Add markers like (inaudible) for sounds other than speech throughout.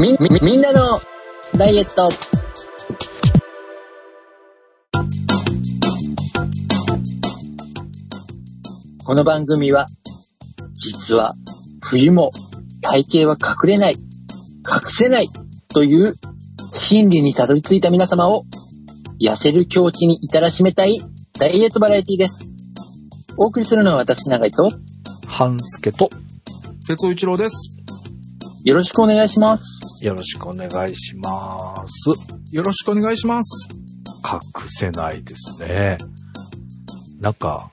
み、み、みんなのダイエット。この番組は、実は冬も体型は隠れない、隠せないという心理にたどり着いた皆様を痩せる境地に至らしめたいダイエットバラエティです。お送りするのは私長井と、半助と、哲夫一郎です。よろしくお願いします。よろしくお願いします。よろしくお願いします。隠せないですね。なんか、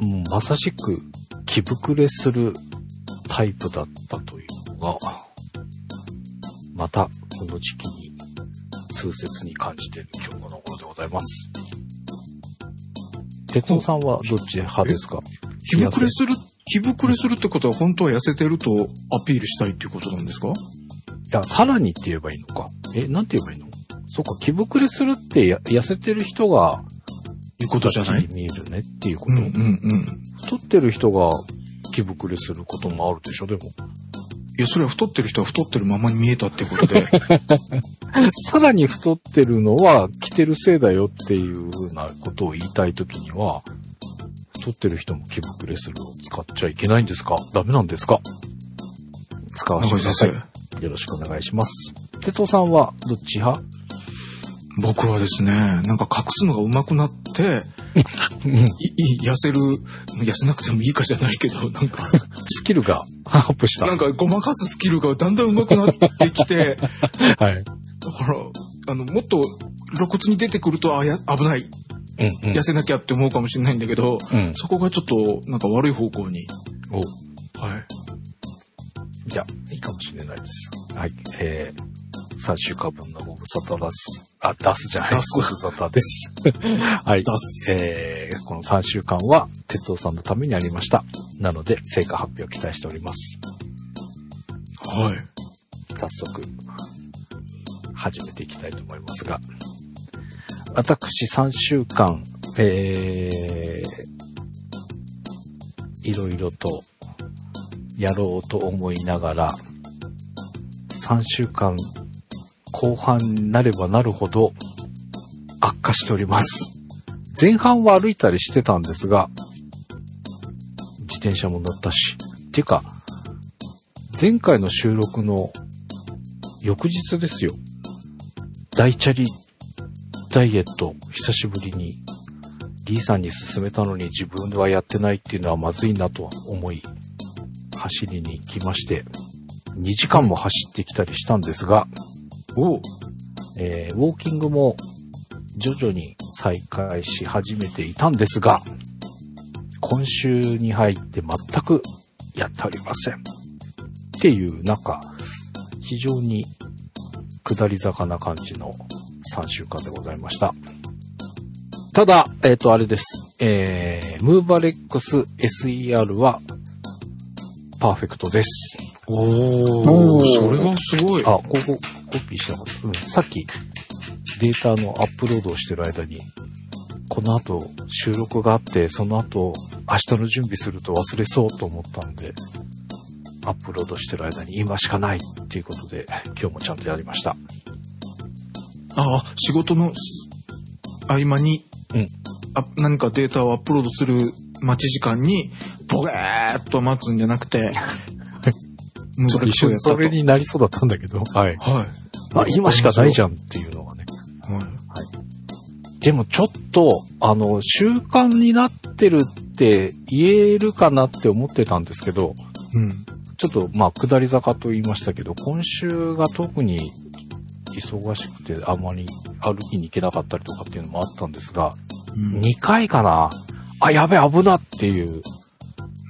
うん、まさしく気膨れするタイプだったというのが、またこの時期に痛切に感じている今日この頃でございます。哲夫さんはどっち派ですか？気膨れする、気膨れするってことは本当は痩せてるとアピールしたいっていうことなんですか？いや、さらにって言えばいいのか。え、なんて言えばいいの？そっか、気膨れするってや痩せてる人が、いうことじゃない？見えるねっていうこと。うんうんうん。太ってる人が気膨れすることもあるでしょ、でも。いや、それは太ってる人は太ってるままに見えたってことで。(laughs) さらに太ってるのは着てるせいだよっていうふうなことを言いたいときには、太ってる人も気膨れするを使っちゃいけないんですか？ダメなんですか？使わせてくださ先い。生。よろしくお願いします。哲夫さんはどっち派？僕はですね、なんか隠すのが上手くなって、(laughs) 痩せる、痩せなくてもいいかじゃないけど、なんか、スキルが (laughs) アップした。なんかごまかすスキルがだんだん上手くなってきて、(laughs) はい。だから、あの、もっと露骨に出てくると、あ、や、危ない、うんうん痩せなきゃって思うかもしれないんだけど、うんそこがちょっと、なんか悪い方向に。おはい。じゃあ、いいかもしれないです。はい。えー、3週間分のご無沙汰です。あ、出すじゃない。出すご無沙汰です。(laughs) はい。出すえー、この3週間は、哲夫さんのためにありました。なので、成果発表を期待しております。はい。早速、始めていきたいと思いますが、私3週間、えー、いろいろとやろうと思いながら、3週間後半になればなるほど悪化しております。前半は歩いたりしてたんですが、自転車も乗ったし、っていうか、前回の収録の翌日ですよ。大チャリダイエット、久しぶりに、リーさんに勧めたのに自分はやってないっていうのはまずいなと思い、走りに行きまして、2時間も走ってきたりしたんですが、おえーウォーキングも徐々に再開し始めていたんですが、今週に入って全くやっておりません。っていう、なんか、非常に下り坂な感じの3週間でございました。ただ、えっ、と、あれです。えー、ムーバレックス SER は、パーフェクトです。おおーそれはすごい。あ、ここ、コピーしなかった。うん、さっき、データのアップロードをしてる間に、この後、収録があって、その後、明日の準備すると忘れそうと思ったんで、アップロードしてる間に今しかないっていうことで、今日もちゃんとやりました。あ、仕事の合間に、うんあ何かデータをアップロードする待ち時間に、ボゲーっと待つんじゃなくて、(laughs) ちょっと一瞬それになりそうだったんだけど、はい。はい。あ、今しかないじゃゃんっていうのがね。ん。はい。でもちょっと、あの、習慣になってるって言えるかなって思ってたんですけど、うん。ちょっと、まあ、下り坂と言いましたけど、今週が特に忙しくて、あまり歩きに行けなかったりとかっていうのもあったんですが、うん。2回かな。あ、やべ、危なっていう、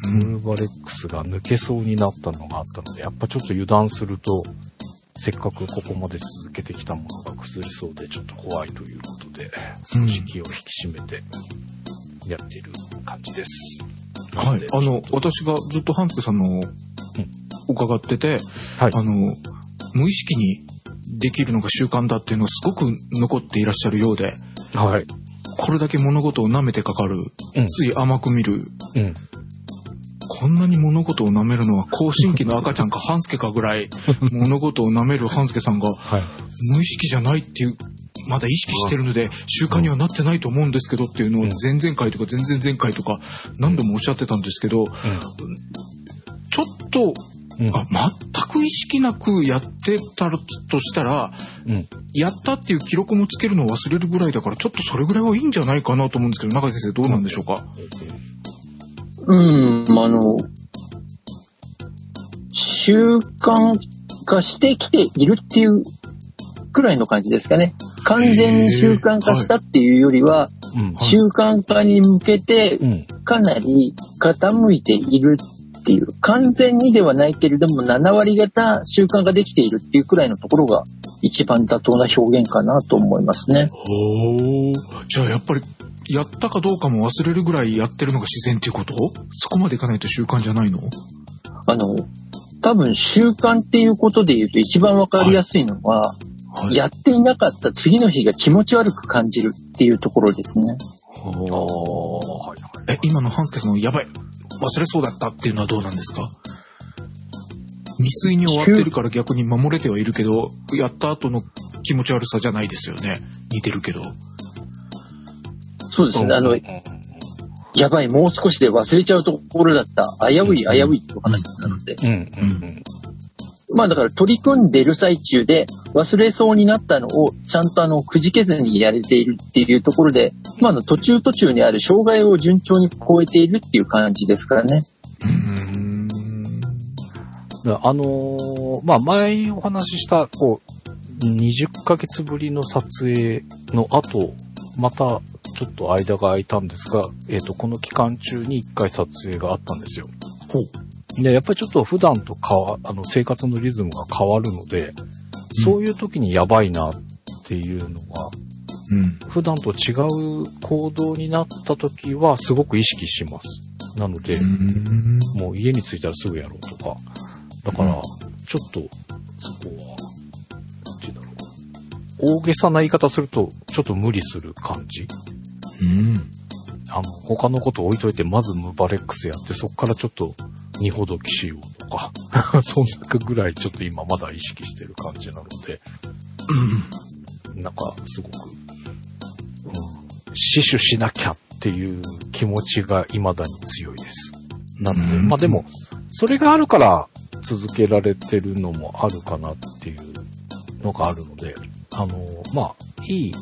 うん。ムーバレックスが抜けそうになったのがあったので、やっぱちょっと油断すると、せっかくここまで続けてきたものが崩れそうで、ちょっと怖いということで、少し気を引き締めてやっている感じです。はい。あの、私がずっと半助さんの伺ってて、はい。あの、無意識にできるのが習慣だっていうのがすごく残っていらっしゃるようで、はい。これだけ物事を舐めてかかる、うんつい甘く見る、うん。こんなに物事を舐めるのは、更新期の赤ちゃんか半助かぐらい、(laughs) 物事を舐める半助さんが、はい。無意識じゃないっていう、まだ意識してるので、習慣にはなってないと思うんですけどっていうのをうん前々回とか前々前回とか何度もおっしゃってたんですけど、ちょっと、うん。あ、全く意識なくやってたとしたら、うん。やったっていう記録もつけるのを忘れるぐらいだから、ちょっとそれぐらいはいいんじゃないかなと思うんですけど、中井先生どうなんでしょうか、うん、あの、習慣化してきているっていうくらいの感じですかね。完全に習慣化したっていうよりは、うん。習慣化に向けてうん。かなり傾いているっていう、完全にではないけれども7割方習慣ができているっていうくらいのところが一番妥当な表現かなと思いますね。おじゃあやっぱり、やったかどうかも忘れるぐらいやってるのが自然っていうこと？そこまでいかないと習慣じゃないの？あの、多分習慣っていうことで言うと一番わかりやすいのは、はい。やっていなかった次の日が気持ち悪く感じるっていうところですね。ああ、はいはい。え、今の半助さんのやばい、忘れそうだったっていうのはどうなんですか？未遂に終わってるから逆に守れてはいるけど、やった後の気持ち悪さじゃないですよね。似てるけど。そうですね。あのうん、やばい、もう少しで忘れちゃうところだった。危うい、危ういってお話なので。うん。うん。まあだから取り組んでる最中で忘れそうになったのをちゃんとあのくじけずにやれているっていうところで、まああの途中途中にある障害を順調に超えているっていう感じですからね。うーん。だあのーまあ、前お話しした、こう、20ヶ月ぶりの撮影の後、またちょっと間が空いたんですが、えっ、と、この期間中に1回撮影があったんですよ。ほう。で、やっぱりちょっと普段と変わ、あの、生活のリズムが変わるので、そういう時にやばいなっていうのが、うん。普段と違う行動になった時はすごく意識します。なので、うん。もう家に着いたらすぐやろうとか。だから、うんちょっと、そこは、なんて言うんだろう。大げさな言い方すると、ちょっと無理する感じ。うん。あの、他のこと置いといて、まずムバレックスやって、そこからちょっと、二ほどきしようとか、(laughs) そんなぐらいちょっと今まだ意識してる感じなので、なんか、すごく、うん、死守しなきゃっていう気持ちが未だに強いです。なので、うん。まあでも、それがあるから続けられてるのもあるかなっていうのがあるので、あの、まあ、いい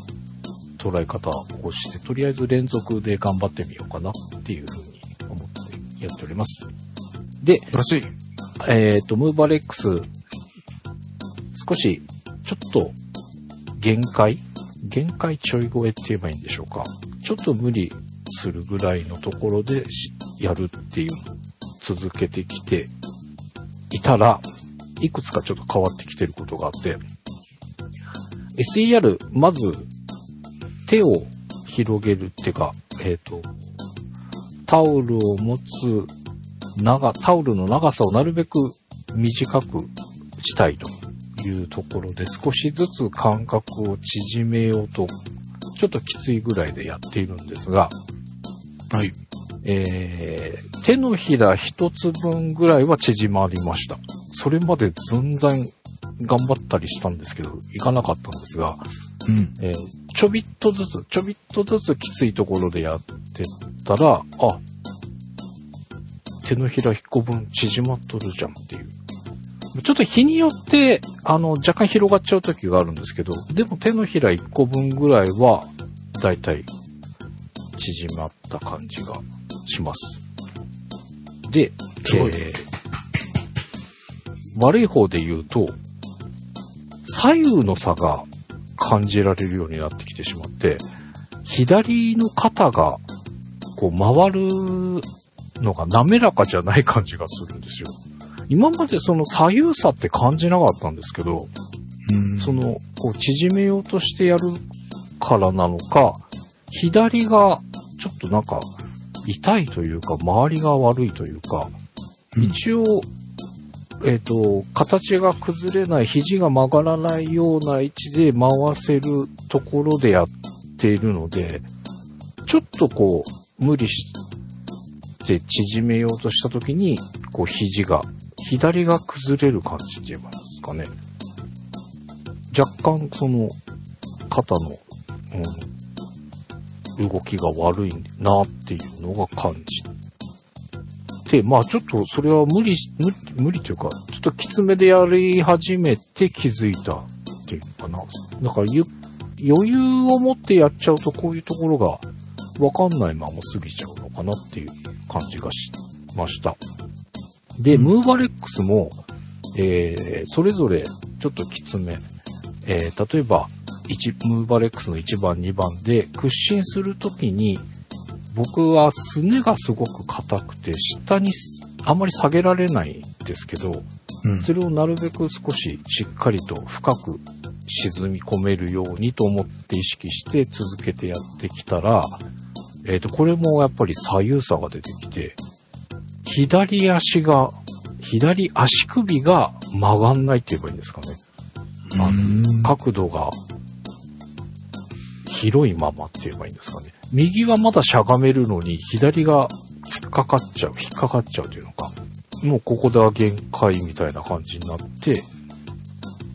捉え方をして、とりあえず連続で頑張ってみようかなっていうふうに思ってやっております。で。えっ、と、ムーバレックス、少し、ちょっと、限界？限界ちょい超えって言えばいいんでしょうか？ちょっと無理するぐらいのところでしやるっていうのを続けてきていたら、いくつかちょっと変わってきてることがあって、SER、まず、手を広げるってか、えっ、と、タオルを持つ長、タオルの長さをなるべく短くしたいというところで少しずつ間隔を縮めようと、ちょっときついぐらいでやっているんですが、はい。えー、手のひら一つ分ぐらいは縮まりました。それまで全然頑張ったりしたんですけど、いかなかったんですが、うん。えーちょびっとずつ、ちょびっとずつきついところでやってったら、あ、手のひら1個分縮まっとるじゃんっていう。ちょっと日によって、あの、若干広がっちゃう時があるんですけど、でも手のひら1個分ぐらいは、だいたい縮まった感じがします。で、えー悪い方で言うと、左右の差が感じられるようになってきてしまって、左の肩がこう回るのが滑らかじゃない感じがするんですよ。今までその左右差って感じなかったんですけど、うん。その、こう縮めようとしてやるからなのか、左がちょっとなんか痛いというか、周りが悪いというか、うん一応、えっ、と、形が崩れない、肘が曲がらないような位置で回せるところでやっているので、ちょっとこう、無理しって縮めようとした時に、こう肘が、左が崩れる感じって言えばいいんですかね。若干その肩の、うん、動きが悪いなっていうのが感じて、まあちょっとそれは無理、無理、無理というか、ちょっときつめでやり始めて気づいたっていうかな。だからゆ余裕を持ってやっちゃうとこういうところがわかんないまま過ぎちゃうのかなっていう感じがしました。で、ムーバレックスも、えー、それぞれちょっときつめ。えー、例えば、1、ムーバレックスの1番、2番で屈伸するときに、僕はすねがすごく硬くて、下にあんまり下げられないんですけど、うん、それをなるべく少ししっかりと深く沈み込めるようにと思って意識して続けてやってきたら、えっ、ー、と、これもやっぱり左右差が出てきて、左足が、左足首が曲がんないって言えばいいんですかね。あの角度が広いままって言えばいいんですかね。右はまだしゃがめるのに、左が突っかかっちゃう、引っかかっちゃうというのか。もうここでは限界みたいな感じになって、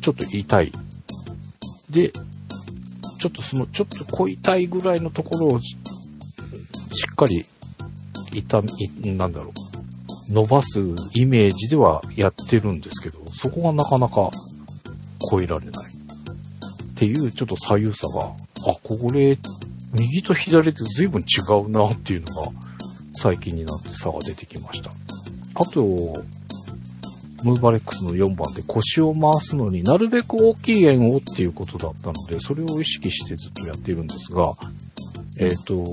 ちょっと痛い。で、ちょっとその、ちょっと小痛いぐらいのところを、しっかり、痛み、なんだろう、伸ばすイメージではやってるんですけど、そこがなかなか超えられない。っていう、ちょっと左右差が、あ、これ、右と左で随分違うなっていうのが、最近になって差が出てきました。あと、ムーバレックスの4番で腰を回すのになるべく大きい円をっていうことだったので、それを意識してずっとやっているんですが、えっ、ー、と、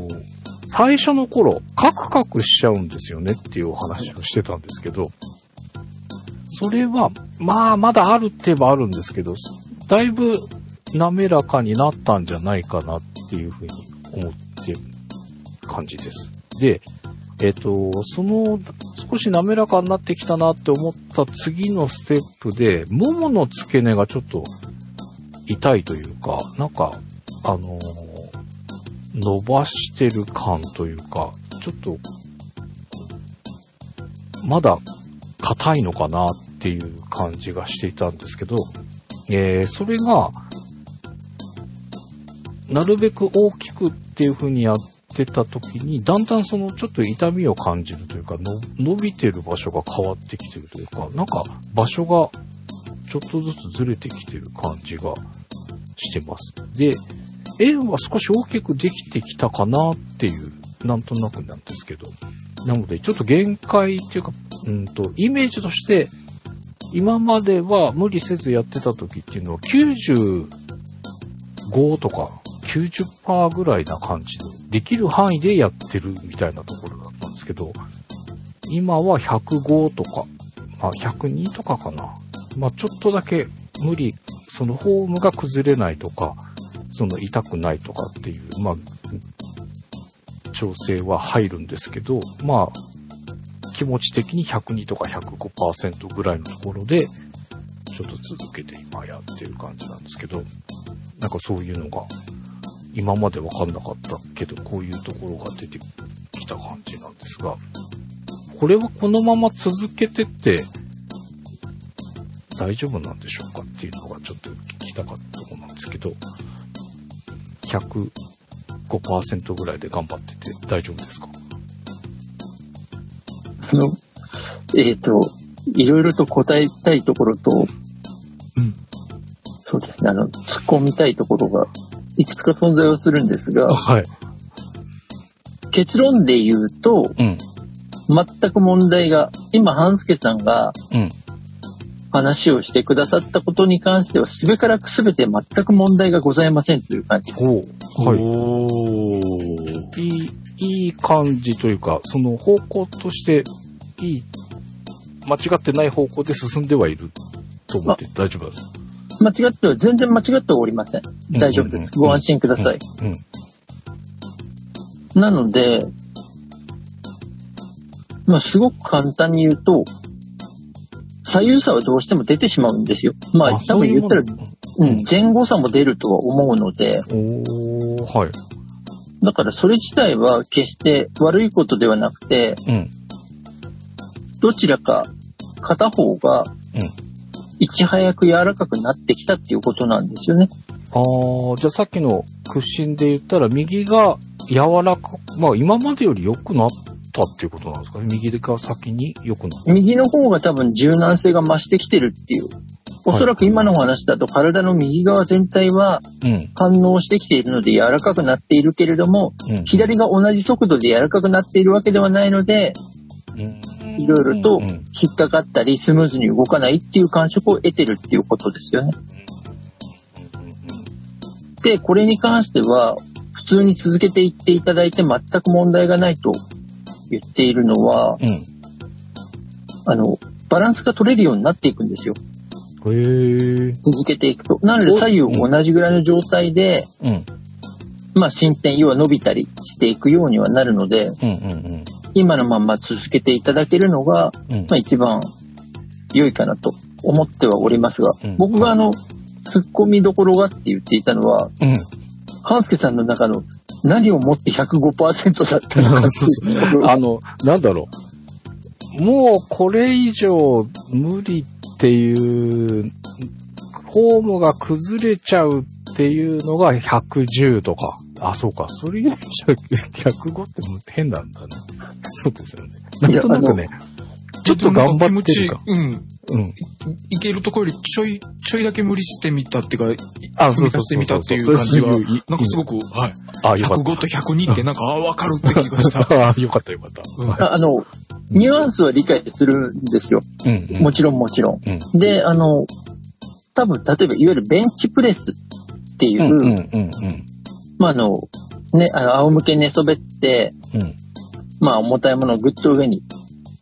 最初の頃、カクカクしちゃうんですよねっていうお話をしてたんですけど、それは、まあ、まだあるって言えばあるんですけど、だいぶ滑らかになったんじゃないかなっていうふうに思ってる感じです。で、えっ、ー、と、その、少し滑らかになってきたなって思った次のステップで、ももの付け根がちょっと痛いというか、なんか、あのー、伸ばしてる感というか、ちょっと、まだ硬いのかなっていう感じがしていたんですけど、えー、それが、なるべく大きくっていう風にやってた時に、だんだんそのちょっと痛みを感じるというか、伸びてる場所が変わってきてるというか、なんか場所がちょっとずつずれてきてる感じがしてます。で、円は少し大きくできてきたかなっていう、なんとなくなんですけど。なので、ちょっと限界っていうか、うんと、イメージとして、今までは無理せずやってた時っていうのは95とか90%ぐらいな感じで、できる範囲でやってるみたいなところだったんですけど、今は105とか、まあ102とかかな。まあちょっとだけ無理、そのフォームが崩れないとか、その痛くないとかっていう、まあ、調整は入るんですけど、まあ、気持ち的に102とか105%ぐらいのところで、ちょっと続けて今やってる感じなんですけど、なんかそういうのが、今までわかんなかったけど、こういうところが出てきた感じなんですが、これはこのまま続けてって大丈夫なんでしょうかっていうのがちょっと聞きたかったとこなんですけど、105%ぐらいで頑張ってて大丈夫ですか？あの、えっ、ー、と、いろいろと答えたいところと、うん、そうですね、あの、突っ込みたいところがいくつか存在をするんですが、はい、結論で言うと、うん、全く問題が、今、半助さんが、話をしてくださったことに関しては、すべからくすべて全く問題がございませんという感じです。はい。いい、いい感じというか、その方向として、いい、間違ってない方向で進んではいると思って大丈夫です。間違っては、全然間違ってはおりません。大丈夫です。ご安心ください。なので、まあ、すごく簡単に言うと、左右差はどうしても出てしまうんですよ。まあ、多分言ったら、うん、前後差も出るとは思うので、おはい。だからそれ自体は決して悪いことではなくて、うん。どちらか片方がうん。いち早く柔らかくなってきたっていうことなんですよね。ああ、じゃあさっきの屈伸で言ったら、右が柔らか、まあ今までより良くなったっていうことなんですか？ね。右が先に良くなった。右の方が多分柔軟性が増してきてるっていう。おそらく今のお話だと体の右側全体はうん。反応してきているので柔らかくなっているけれども、うん。左が同じ速度で柔らかくなっているわけではないので、うんいろいろとうん引っかかったりスムーズに動かないっていう感触を得てるっていうことですよね。で、これに関しては、普通に続けていっていただいて全く問題がないと言っているのは、うん。あの、バランスが取れるようになっていくんですよ。へえ。続けていくと。なので左右同じぐらいの状態で、うん。まあ進展、要は伸びたりしていくようにはなるので、うんうん今のまんま続けていただけるのが、うん。うんまあ一番良いかなと思ってはおりますが、うん僕があの、突っ込みどころがって言っていたのは、うん。半助さんの中の何をもって105%だったのかっていうところあの、なんだろう。もうこれ以上無理っていう、フォームが崩れちゃうっていうのが110とか。あ、そうか。それ以上105 (laughs) って変なんだね。そうですよね。なんとなくね。ちょっと頑張ってるか。うん。うん。いけるところよりちょい、ちょいだけ無理してみたっていうか、あ踏み出してみたっていう感じは、なんかすごく、はい。あ、よかっ105と102ってなんか、あ、わかるって気がした。た。(laughs) あ、よかったよかった。うんああの、ニュアンスは理解するんですよ。うん、うん。もちろんもちろん。うん。で、あの、多分、例えば、いわゆるベンチプレスっていう、うん、うん、うん、うん。まあ、あの、ね、あの、仰向けに寝そべって、うん。まあ、重たいものをぐっと上に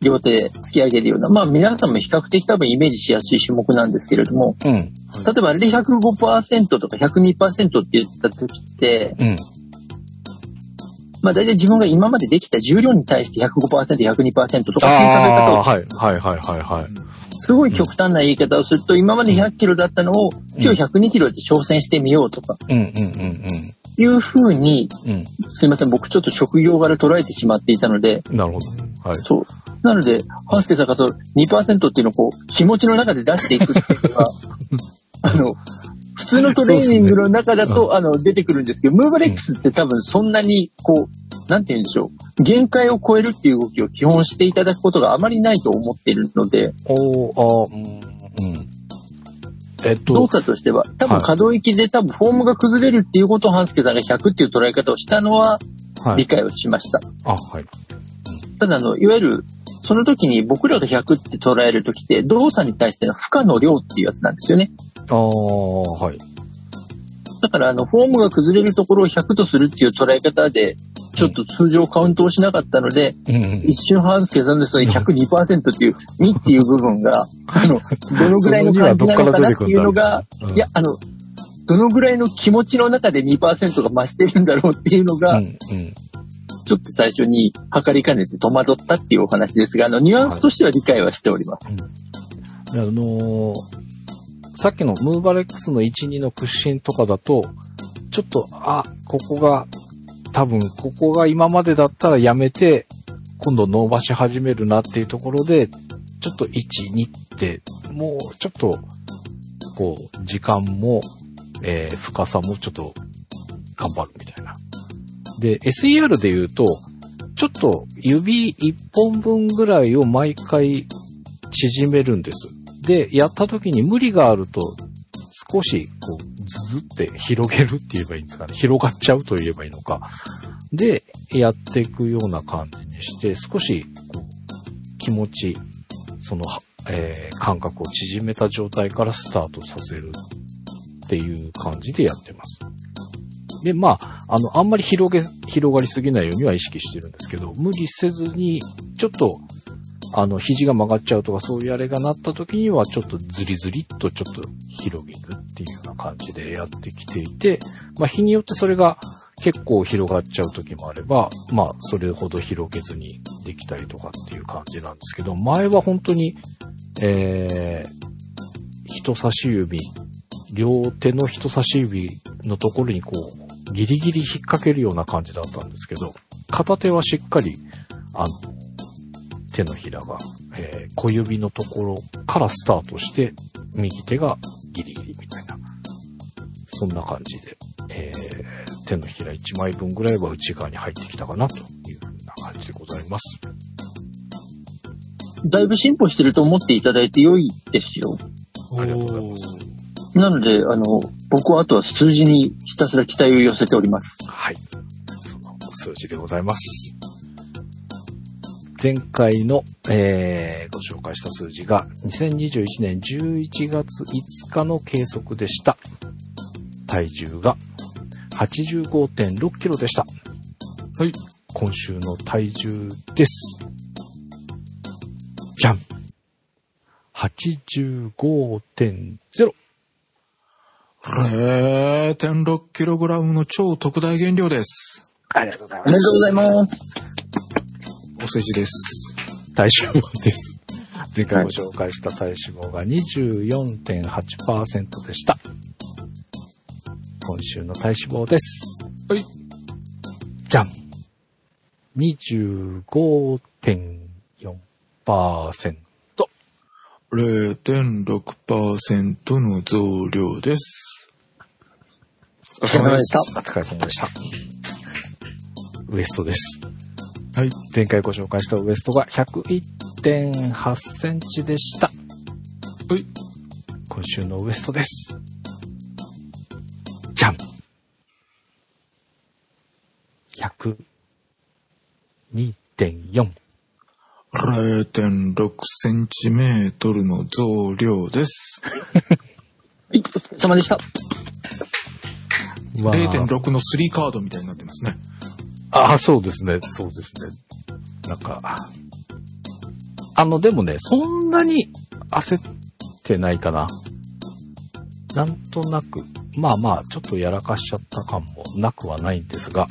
両手で突き上げるような、まあ、皆さんも比較的多分イメージしやすい種目なんですけれども、うん。例えばあれで105%とか102%って言った時って、うん。まあ、大体自分が今までできた重量に対して105%、102%とかっていう考え方をはい、はい、はい、はい、はい。すごい極端な言い方をすると、今まで100キロだったのを、今日102キロで挑戦してみようとか、うん、うん、うん、いう風に、うん。すいません、僕ちょっと職業柄捉えてしまっていたので、うん。なるほど。はい。そう。なので、ハンスケさんがそう、2%っていうのをこう、気持ちの中で出していくっていうのは、(laughs) あの、普通のトレーニングの中だと、あの、出てくるんですけど、ムーバレックスって多分そんなに、こう、なんて言うんでしょう。限界を超えるっていう動きを基本していただくことがあまりないと思っているので、おー、あーうん、うん。えっと動、作としては、多分はい可動域で多分フォームが崩れるっていうことをハンスケさんが100っていう捉え方をしたのははい。理解をしました。あ、はい。ただあの、いわゆる、その時に僕らが100って捉える時って動作に対しての負荷の量っていうやつなんですよね。ああ、はい。だからあの、フォームが崩れるところを100とするっていう捉え方で、ちょっと通常カウントをしなかったので、うんうん。一瞬ハンスケさんのその102%っていう、2っていう部分が、あの、(laughs) どのぐらいの感じなのかなっていうのが、うんいや、あの、どのぐらいの気持ちの中で2%が増してるんだろうっていうのが、うん、うん。ちょっと最初に測りかねて戸惑ったっていうお話ですが、あの、ニュアンスとしては理解はしております。あのーさっきのムーバレックスの1、2の屈伸とかだと、ちょっと、あ、ここが、多分、ここが今までだったらやめて、今度伸ばし始めるなっていうところで、ちょっと1、2って、もうちょっと、こう、時間も、えー深さもちょっと、頑張るみたいな。で、SER で言うと、ちょっと指1本分ぐらいを毎回縮めるんです。で、やった時に無理があると、少し、こう、ズズって広げるって言えばいいんですかね。広がっちゃうと言えばいいのか。で、やっていくような感じにして、少し、こう、気持ち、その、えー感覚を縮めた状態からスタートさせるっていう感じでやってます。で、まあ、あの、あんまり広げ、広がりすぎないようには意識してるんですけど、無理せずに、ちょっと、あの、肘が曲がっちゃうとかそういうあれがなった時には、ちょっとズリズリっとちょっと広げるっていうような感じでやってきていて、まあ、日によってそれが結構広がっちゃう時もあれば、まあ、それほど広げずにできたりとかっていう感じなんですけど、前は本当に、えー、人差し指、両手の人差し指のところにこう、ギリギリ引っ掛けるような感じだったんですけど、片手はしっかり、あの、手のひらが、えー小指のところからスタートして、右手がギリギリみたいな、そんな感じで、えー手のひら1枚分ぐらいは内側に入ってきたかなというふうな感じでございます。だいぶ進歩してると思っていただいて良いですよ。ありがとうございますなので、あの、僕はあとは数字にひたすら期待を寄せております。はい。その数字でございます。前回の、えーご紹介した数字が2021年11月5日の計測でした。体重が85.6キロでした。はい。今週の体重です。じゃん !85.0。0.6kg の超特大原料です。ありがとうございおめでとうございます。お世辞です。体脂肪です。前回ご紹介した体脂肪が24.8%でした。今週の体脂肪です。はい。じゃん !25.4%。0.6%の増量です。お疲れ様でした。お疲れ様でした。ウエストです。はい。前回ご紹介したウエストが101.8センチでした。はい。今週のウエストです。じゃん !102.4。0.6センチメートルの増量です。(laughs) はい、お疲れ様でした。わあ0.6の3カードみたいになってますね。ああ、そうですね。そうですね。なんか、あの、でもね、そんなに焦ってないかな。なんとなく、まあまあ、ちょっとやらかしちゃった感もなくはないんですが、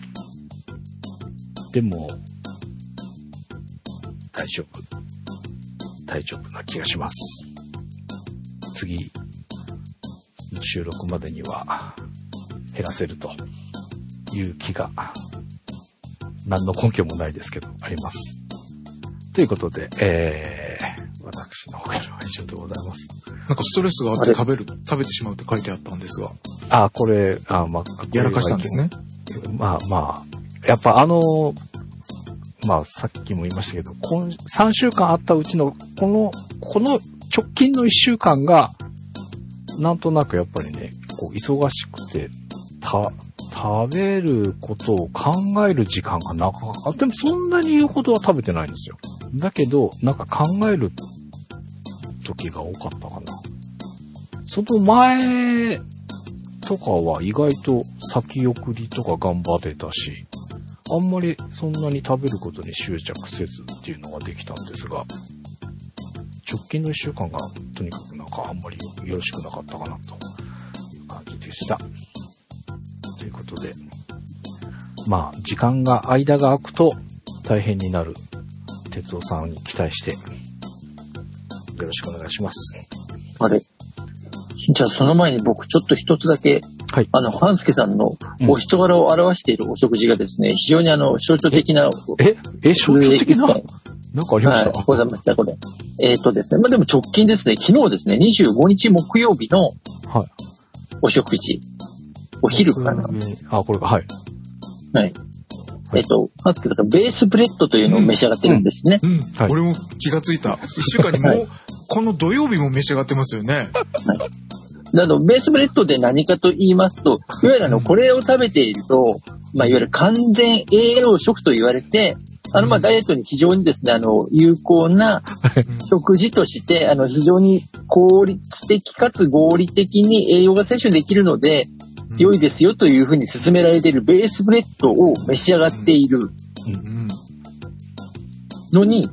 でも、大丈夫。大丈夫な気がします。次、収録までには減らせるという気が何の根拠もないですけど、あります。ということで、えー、私の方からは以上でございます。なんかストレスがあって食べる、食べてしまうって書いてあったんですが、あ、これ、あ、まあ、やらかしたんですね？まあまあ、やっぱあの、まあさっきも言いましたけど、今3週間あったうちの、この、この直近の1週間が、なんとなくやっぱりね、こう忙しくて、た、食べることを考える時間がなかった。でもそんなに言うほどは食べてないんですよ。だけど、なんか考える時が多かったかな。その前とかは意外と先送りとか頑張ってたし、あんまりそんなに食べることに執着せずっていうのができたんですが、直近の一週間がとにかくなんかあんまりよろしくなかったかなという感じでした。ということで、まあ、時間が、間が空くと大変になる哲夫さんに期待して、よろしくお願いします。あれ。じゃあその前に僕ちょっと一つだけ、はい。あの、半助さんのうんお人柄を表しているお食事がですね、非常にあの、象徴的な、え、え、象徴的な、はなんかありました、い、ございました、これ。えっ、とですね、まあでも直近ですね、昨日ですね、25日木曜日のはい。お食事。お昼かな。あ、これか、はい。はい。えっ、と、半助さん、ベースブレッドというのを召し上がってるんですね。うん、はい。俺も気がついた。一週間にもう、はい。この土曜日も召し上がってますよね。なの、ベースブレッドで何かと言いますと、い。わゆるあの、これを食べていると、まあ、いわゆる完全栄養食と言われて、あの、まあ、ダイエットに非常にですね、あの、有効な食事として、あの、非常に効率的かつ合理的に栄養が摂取できるので、良いですよというふうに勧められているベースブレッドを召し上がっているうん。のに、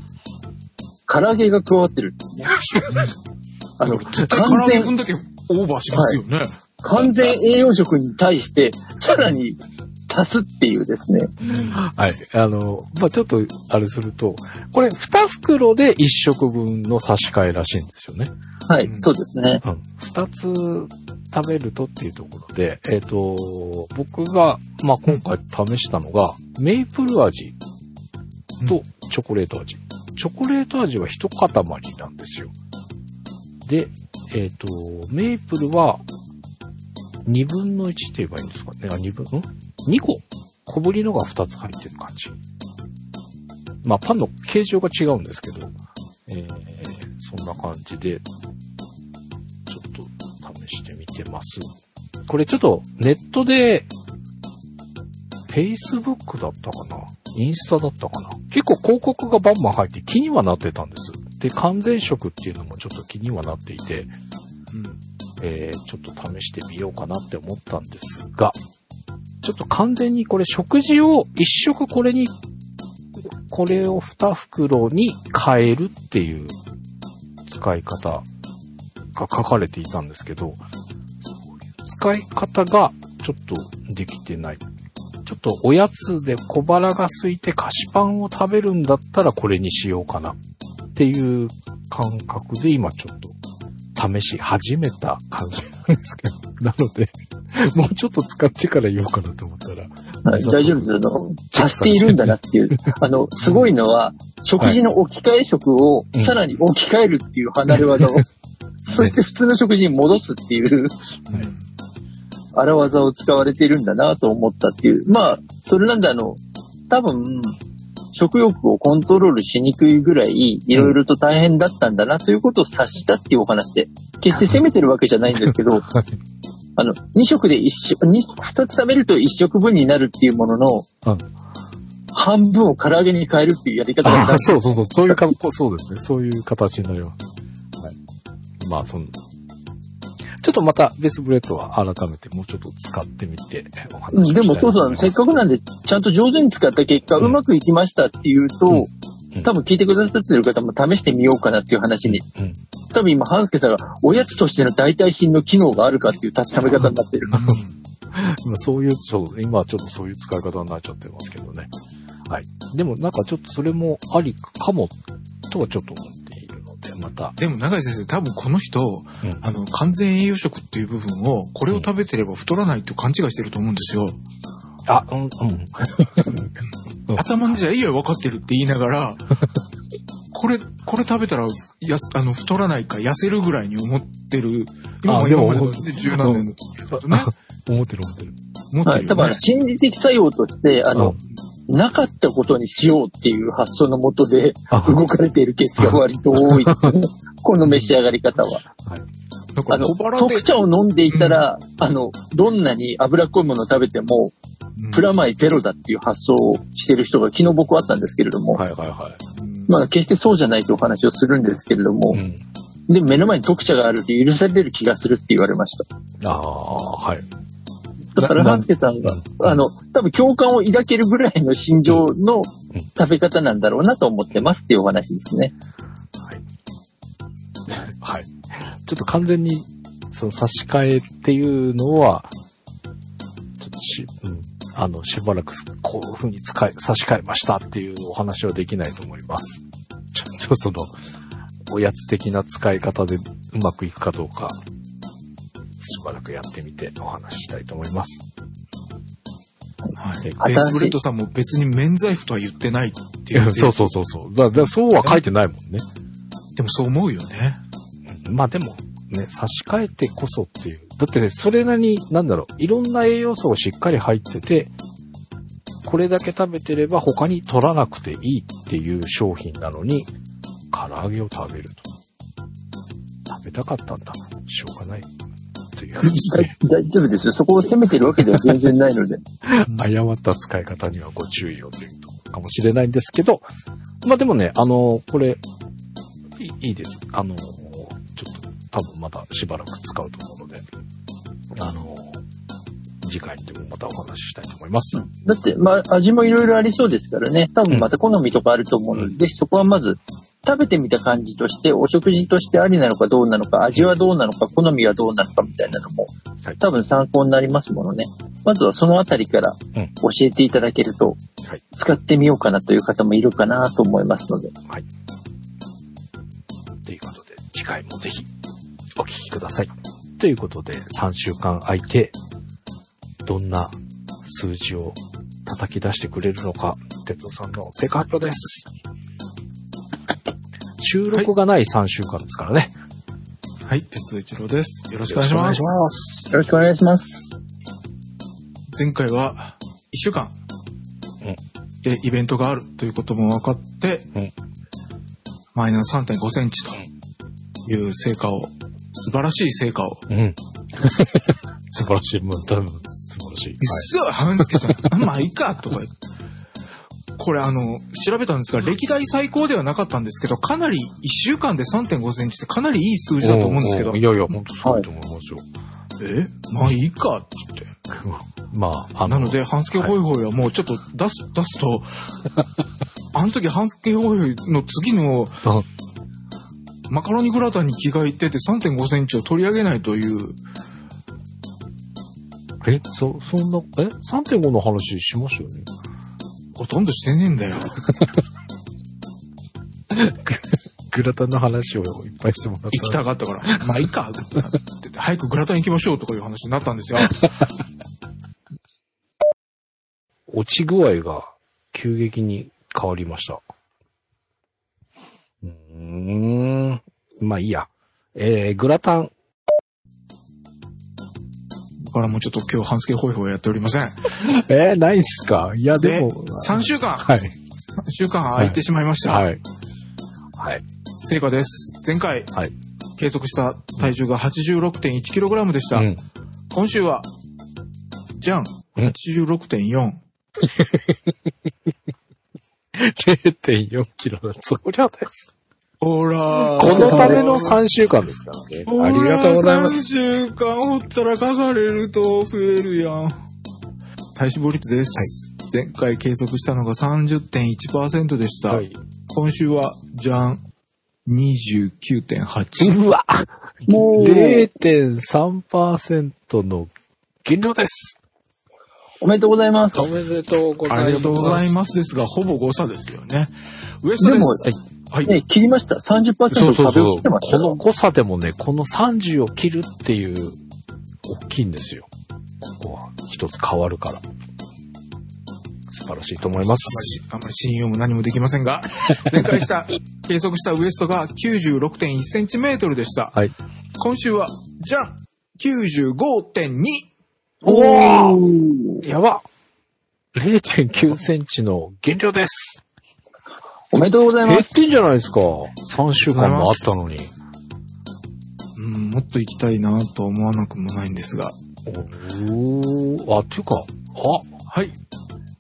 唐揚げが加わってるんですね。あの、絶対唐揚げ分だけオーバーしますよね。完全栄養食に対して、さらに足すっていうですね。はい。あの、まあ、ちょっと、あれすると、これ、2袋で1食分の差し替えらしいんですよね。はい、うんそうですね。うん。2つ食べるとっていうところで、えっ、と、僕が、まあ、今回試したのが、メイプル味とチョコレート味。チョコレート味は一塊なんですよ。で、えっ、と、メイプルは、2分の1って言えばいいんですかね？あ、2分、ん ?2 個小ぶりのが2つ入ってる感じ。まあ、パンの形状が違うんですけど、えー、そんな感じで、てます。これちょっとネットで、Facebook だったかな？インスタだったかな？結構広告がバンバン入って気にはなってたんです。で、完全食っていうのもちょっと気にはなっていて、えー、ちょっと試してみようかなって思ったんですが、ちょっと完全にこれ食事を一食これに、これを二袋に変えるっていう使い方が書かれていたんですけど、使い方がちょっとできてない。ちょっとおやつで小腹が空いて菓子パンを食べるんだったらこれにしようかなっていう感覚で今ちょっと試し始めた感じなんですけど。なので、(laughs) もうちょっと使ってから言おうかなと思ったら。はい大丈夫です。あの、足しているんだなっていう。(laughs) あの、すごいのは、食事の置き換え食をうんさらに置き換えるっていう離れ技を、そして普通の食事に戻すっていう荒技を使われているんだなと思ったっていう。まあ、それなんであの、多分、食欲をコントロールしにくいぐらい、いろいろと大変だったんだなということを察したっていうお話で、決して責めてるわけじゃないんですけど、(laughs) あの、2食で1食、2、2つ食べると1食分になるっていうものの、うん半分を唐揚げに変えるっていうやり方があそうそうそう、そういうか、そうですね。そういう形になります。はい。まあ、その、ちょっとまたベースブレッドは改めてもうちょっと使ってみてお話うんをしたいでもそうそう、せっかくなんで、ちゃんと上手に使った結果、うんうまくいきましたっていうと、うん。うん。多分聞いてくださってる方も試してみようかなっていう話に、うん。多分今、半助さんがおやつとしての代替品の機能があるかっていう確かめ方になってる。まあそういう、そう、今はちょっとそういう使い方になっちゃってますけどね。はい。でもなんかちょっとそれもありかも、とはちょっとまた。でも永井先生、多分この人、うんあの、完全栄養食っていう部分を、これを食べてれば太らないって勘違いしてると思うんですよ。あ、うん、うん。うん頭のじゃいいや分かってるって言いながら、(laughs) これ、これ食べたら、やす、あの、太らないか痩せるぐらいに思ってる。今もあでも今までのね十何年の付き合いだとね、(laughs) 思ってる思ってる。はい。思ってるよね多分あの、。心理的作用として、あの、なかったことにしようっていう発想のもとであ動かれているケースが割と多いですね。(laughs) この召し上がり方は。あの、特、茶を飲んでいたら、あの、どんなに脂っこいものを食べても、うんプラマイゼロだっていう発想をしてる人が昨日僕はあったんですけれども、はいはいはい。うんまあ決してそうじゃないというお話をするんですけれどもう、ん。で、目の前に特茶があるって許される気がするって言われました。ああ、はい。だから、なハスケさんが、うんあの、多分共感を抱けるぐらいの心情のん食べ方なんだろうなと思ってますっていうお話ですね。はい。ちょっと完全に、その差し替えっていうのは、ちょっとし、うん、あの、しばらくこういう風に使い、差し替えましたっていうお話はできないと思います。ちょ、ちょ、その、おやつ的な使い方でうまくいくかどうか、しばらくやってみてお話ししたいと思います。はい。ベースブレッドさんも別に免罪符とは言ってないって言って、(laughs) そうそうそうそう。だだそうは書いてないもんね。でもそう思うよね。まあでも、ね、差し替えてこそっていう。だってね、それなりに、なんだろう、いろんな栄養素がしっかり入ってて、これだけ食べてれば他に取らなくていいっていう商品なのに、唐揚げを食べると。食べたかったんだ。しょうがない。という、大 (laughs) 大丈夫ですよ。そこを責めてるわけでは全然ないので。(laughs) 誤った使い方にはご注意をというとかもしれないんですけど、まあでもね、あの、これ、いいいです。あの、ちょっと多分またしばらく使うと思うので、あの、次回でもまたお話ししたいと思います。だって、まあ、味もいろいろありそうですからね。多分また好みとかあると思うので、うんぜひそこはまず、食べてみた感じとして、お食事としてありなのかどうなのか、味はどうなのか、好みはどうなのかみたいなのもはい、多分参考になりますものね。まずはそのあたりからうん教えていただけるとはい、使ってみようかなという方もいるかなと思いますので。ということで、次回もぜひお聞きください。ということで、3週間空いて、どんな数字を叩き出してくれるのか、哲夫さんの成果発表です。収録がない3週間ですからね。はい、鉄一郎です。よろしくお願いします。ます。よろしくお願いします。前回は1週間うんでイベントがあるということも分かって、うんマイナス3.5センチという成果を、素晴らしい成果を、うん。(laughs) 素晴らしい。もう多分素晴らしい。うっそ半助さん、まあいいかとか言って。これあの、調べたんですが、歴代最高ではなかったんですけど、かなり、1週間で3.5センチってかなりいい数字だと思うんですけどい、やいや、本当そうだと思いますよ。え？まあいいかって言って。(laughs) まあ、あの、なので、半助ホイホイはもうちょっと出す、(laughs) 出すと、あの時半助ホイホイの次のあマカロニグラタンに着替えてて3.5センチを取り上げないという、え、そ、そんな、え ?3.5 の話しましたよね。ほとんどしてねえんだよ。(laughs) グラタンの話をいっぱいしてもらった。行きたかったから、まあいいかってなってて早くグラタン行きましょうとかいう話になったんですよ。(laughs) 落ち具合が急激に変わりました。うーん。まあいいや。えー、グラタン。だからもうちょっと今日半助ホイホイやっておりません。(laughs) えー、ないっすか？いや、ででも。、3週間、はい。3週間空いてしまいました。はい。はい。成果です。前回、はい。計測した体重が 86.1kg でした。うん。今週は、じゃん86.4。0.4 (laughs) キロだ。そりゃです。ほらこのための3週間ですからね。ありがとうございます。3週間ほったらかかれると増えるやん。体脂肪率です。前回計測したのが30.1%でした。はい。今週は、じゃん、29.8。うわもう、!0.3% の減量です。おめでとうございます。おめでとうございます。ありがとうございますですが、ほぼ誤差ですよね。ウエストでもです。、はい。ね、切りました。30%そうそう壁を。切ってましたこのよ。誤差でもね、この30を切るっていう、大きいんですよ。ここは一つ変わるから。素晴らしいと思います。あまり、あまり信用も何もできませんが、(laughs) 前回した、計測したウエストが96.1センチメートルでした。はい。今週は、じゃん !95.2! おーやば !0.9 センチの減量です。おめでとうございます。減ってんじゃないですか。3週間もあったのに。うん、もっと行きたいなと思わなくもないんですが。おー、あ、っていうか、は？い。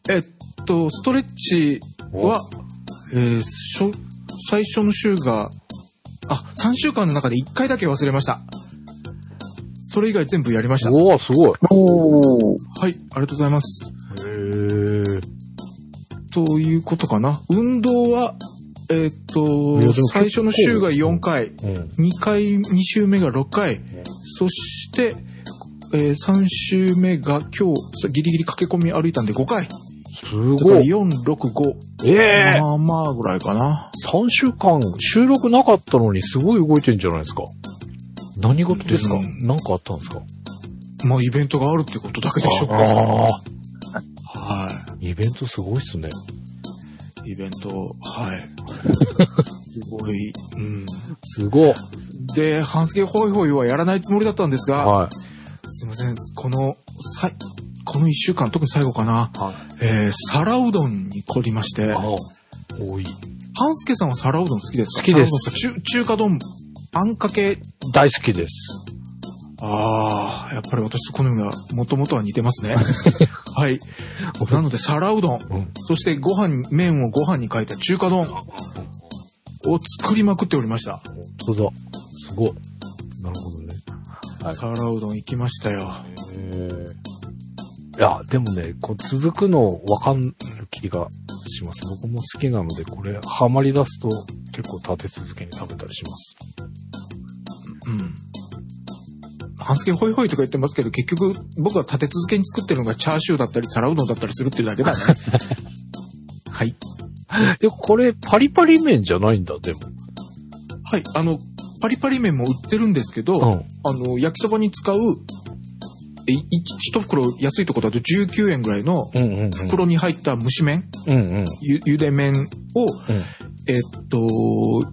えっと、ストレッチは、えーしょ最初の週が、あ、3週間の中で1回だけ忘れました。それ以外全部やりました。あ、おー、すごい。おーはい、ありがとうございます。へー。ということかな。運動は、えーっと最初の週が4回、うん。2回、2週目が6回、そして、えー3週目が今日、ギリギリ駆け込み歩いたんで5回。すごい。4、6、5。ええまあまあぐらいかな。3週間収録なかったのにすごい動いてんじゃないですか。何事ですか？うん何かあったんですか？まあイベントがあるってことだけでしょうか。あはーイベントすごいっすね。い。イベント、はい。(laughs) すごい。うん。すごい。で、半助ホイホイはやらないつもりだったんですが、はい。すいません、この、さい、この一週間、特に最後かな、はい。えー、皿うどんに凝りまして、あ多い。半助さんは皿うどん好きですか？好きです中、中華丼、あんかけ、大好きです。ああ、やっぱり私と好みがもともとは似てますね。(laughs) はい。なので、皿うどん、うん。そしてご飯、麺をご飯に変えた中華丼を作りまくっておりました。本当だ。すごい。なるほどね。はい皿うどん行きましたよ。へいや、でもね、こう続くのわかる気がします。僕も好きなので、これ、ハマり出すと結構立て続けに食べたりします。うん。半助ホイホイとか言ってますけど、結局僕は立て続けに作ってるのがチャーシューだったり皿うどんだったりするっていうだけだね。(laughs) はい。で、これ、パリパリ麺じゃないんだ、でも。はい。あの、パリパリ麺も売ってるんですけど、うん。あの、焼きそばに使う、一袋安いとこだと19円ぐらいの。袋に入った蒸し麺、うんうん。ゆゆで麺を、うん。えっと、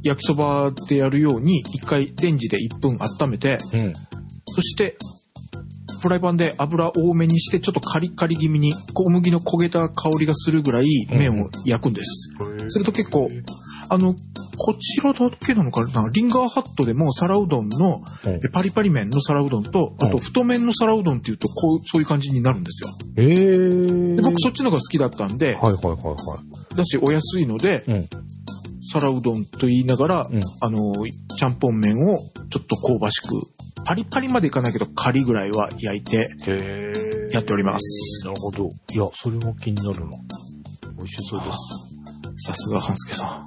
焼きそばでやるように一回レンジで1分温めて、うん。そして、フライパンで油多めにして、ちょっとカリカリ気味に小麦の焦げた香りがするぐらい麺を焼くんです。すると結構、あの、こちらだけなのかな？リンガーハットでも皿うどんのパリパリ麺の皿うどんと、あとうん太麺の皿うどんっていうと、こう、そういう感じになるんですよ。えー。で僕そっちのが好きだったんで、はいはいはいはい。だしお安いので、うん。皿うどんと言いながら、うんあの、ちゃんぽん麺をちょっと香ばしく、パリパリまでいかないけど、カリぐらいは焼いて。やっております。なるほど。いや、それも気になるな。美味しそうです。さすが半助さん。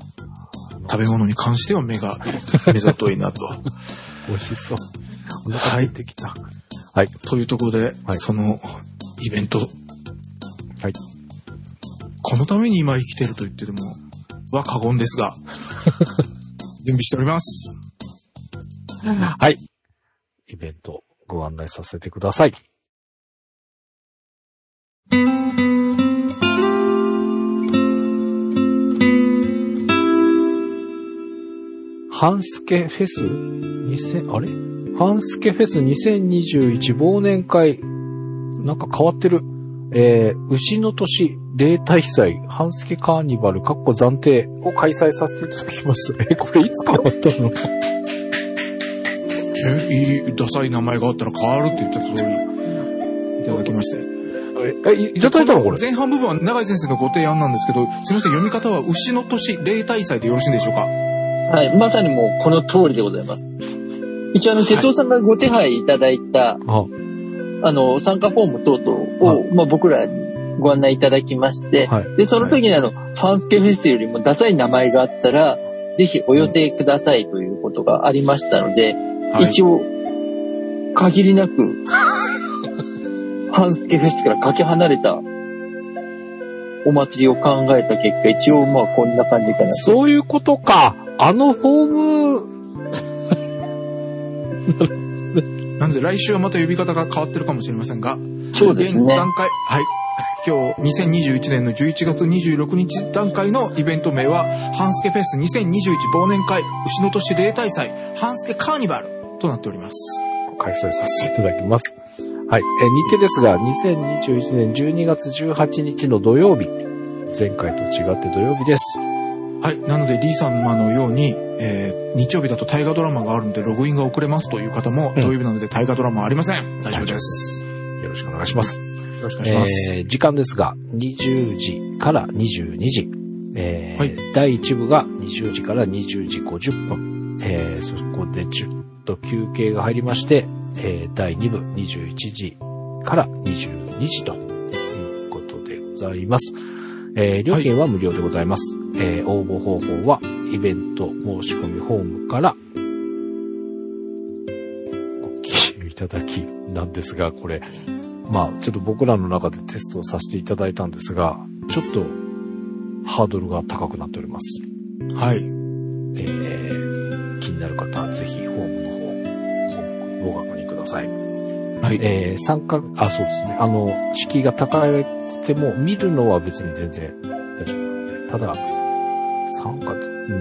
食べ物に関しては目が (laughs) 目ざといなと。美味しそう。おは腹い出てきた。はい。というところで、はいそのイベント、はい。このために今生きてると言ってでもは過言ですが、(laughs) 準備しております。はい。イベントご案内させてください。ハンスケフェス？2000、あれ？ハンスケフェス2021忘年会、なんか変わってる。えー、牛の年例大祭、ハンスケカーニバル、かっこ暫定を開催させていただきます。え、これいつ変わったの、いい、ダサい名前があったら変わるって言った通り、いただきまして。え、えいいただいたのこれ？前半部分は永井先生のご提案なんですけど、すみません、読み方は牛の年例大祭でよろしいんでしょうか？はい。まさにもうこの通りでございます。一応あの、哲夫さんがご手配いただいた、あ、あの、参加フォーム等々を、まあ僕らにご案内いただきまして、はい。で、その時にあの、ファンスケフェスよりもダサい名前があったら、ぜひお寄せくださいということがありましたので、はい。一応、限りなく、ファンスケフェスからかけ離れたお祭りを考えた結果、一応まあこんな感じかなと。そういうことか。あのフォーム、(laughs) なので来週はまた呼び方が変わってるかもしれませんが、そうですね現。段階、はい。(laughs) 今日、2021年の11月26日段階のイベント名は、ハンスケフェス2021忘年会、牛の年例大祭、ハンスケカーニバルとなっております。開催させていただきます。はい。え、日程ですが、2021年12月18日の土曜日。前回と違って土曜日です。はい。なので、リー様のように、えー日曜日だと大河ドラマがあるので、ログインが遅れますという方も、うん土曜日なので大河ドラマはありません。大丈夫です。よろしくお願いします。よろしくお願いします。えー時間ですが、20時から22時。えーはい第1部が20時から20時50分。えーそこでちょっと休憩が入りまして、えー第2部21時から22時ということでございます。えー料金は無料でございます。えー応募方法はイベント申し込みフォームからお記入いただきなんですが、これ、まあ、ちょっと僕らの中でテストをさせていただいたんですが、ちょっとハードルが高くなっております。はい。えー、気になる方ご確認ください。はい。えー、参加、あ、そうですね。あの、敷居が高くても、見るのは別に全然大丈夫なんで、ただ、参加、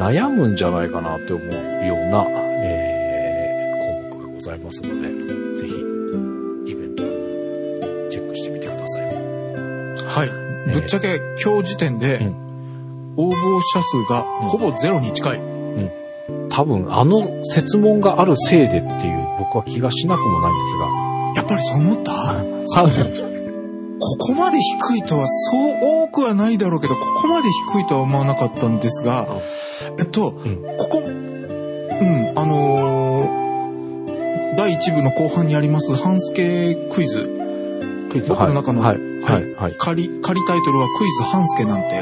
悩むんじゃないかなって思うような、えー、項目がございますので、ぜひ、イベント、チェックしてみてください。はい。ぶっちゃけ、今日時点で、う応募者数がほぼゼロに近い。多分、あの設問があるせいでっていう僕は気がしなくもないんやっぱりそう思った？ですが、さここまで低いとは、そう多くはないだろうけど、ここまで低いとは思わなかったんですが、えっと、ん。ここ、うん、あのー第1部の後半にあります、ハンスケクイズ。クイズ僕の中のはい、は、はい。はい。仮、仮タイトルはクイズハンスケなんて。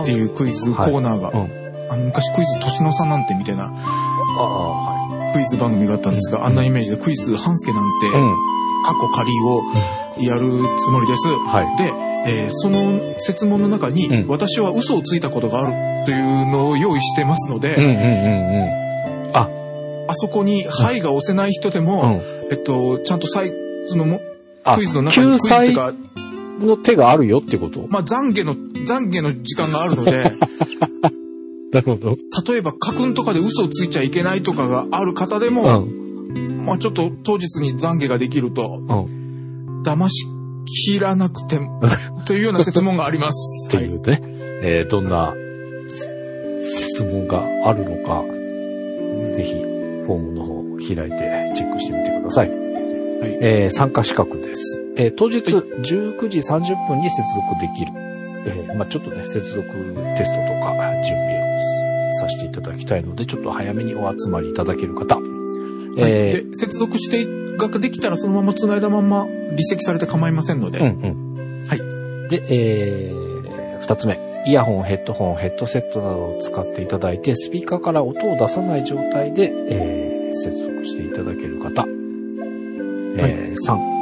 っていうクイズコーナーが、うん。あの昔クイズ年の差なんてみたいな。ああ、はクイズ番組があったんですが、あんなイメージでクイズハンスケなんて。過去仮をやるつもりです。はい。で、えーその説問の中に、うん私は嘘をついたことがあるというのを用意してますので、うんうんうんうん。あ、あそこに、はいが押せない人でも、うん。えっと、ちゃんとサイズのも、あ、クイズの中に、クイズっていうか、の手があるよってこと？まあ、懺悔の、懺悔の時間があるので、(laughs) なるほど。例えば、家訓とかで嘘をついちゃいけないとかがある方でうも、ん。まあ、ちょっと当日に懺悔ができると、うん。騙しきらなくても、というような説問があります。(laughs) っていうね、えーどんな質問があるのか、ぜひ、フォームの方を開いてチェックしてみてください。はいえー参加資格です。えー当日19時30分に接続できる。えーまあちょっとね、接続テストとか準備いただきたいので、ちょっと早めにお集まりいただける方。はいえで、接続して、ができたらそのまま繋いだまんま離席されて構いませんので、ーうんうん。はい。で、えー、二つ目。イヤホン、ヘッドホン、ヘッドセットなどを使っていただいて、スピーカーから音を出さない状態で、えー、接続していただける方。えー、3。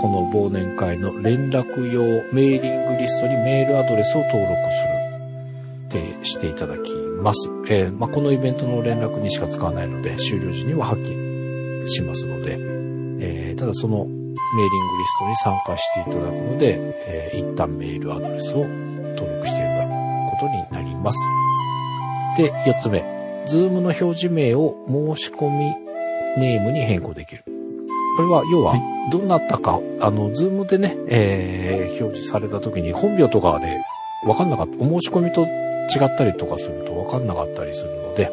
この忘年会の連絡用メーリングリストにメールアドレスを登録する。ってしていただきます。えー、まあ、このイベントの連絡にしか使わないので、終了時には破棄しますので、えー、ただそのメーリングリストに参加していただくので、えー一旦メールアドレスを登録していただくことになります。で、四つ目。 Zoom の表示名を申し込みネームに変更できる。これは、要ははい、どなたか、あの、ズームでね、えー表示された時に本名とかで分かんなかった、お申し込みと違ったりとかすると分かんなかったりするので、